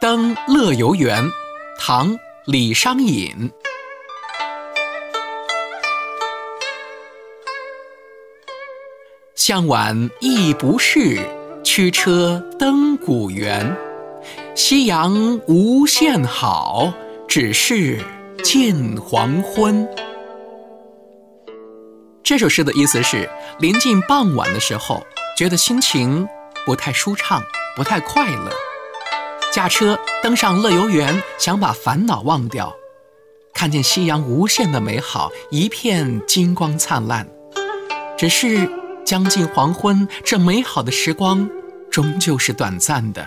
登乐游原，唐·李商隐。向晚意不适，驱车登古原。夕阳无限好，只是近黄昏。这首诗的意思是，临近傍晚的时候，觉得心情不太舒畅，不太快乐。驾车登上乐游原，想把烦恼忘掉，看见夕阳无限的美好，一片金光灿烂。只是。将近黄昏，这美好的时光终究是短暂的。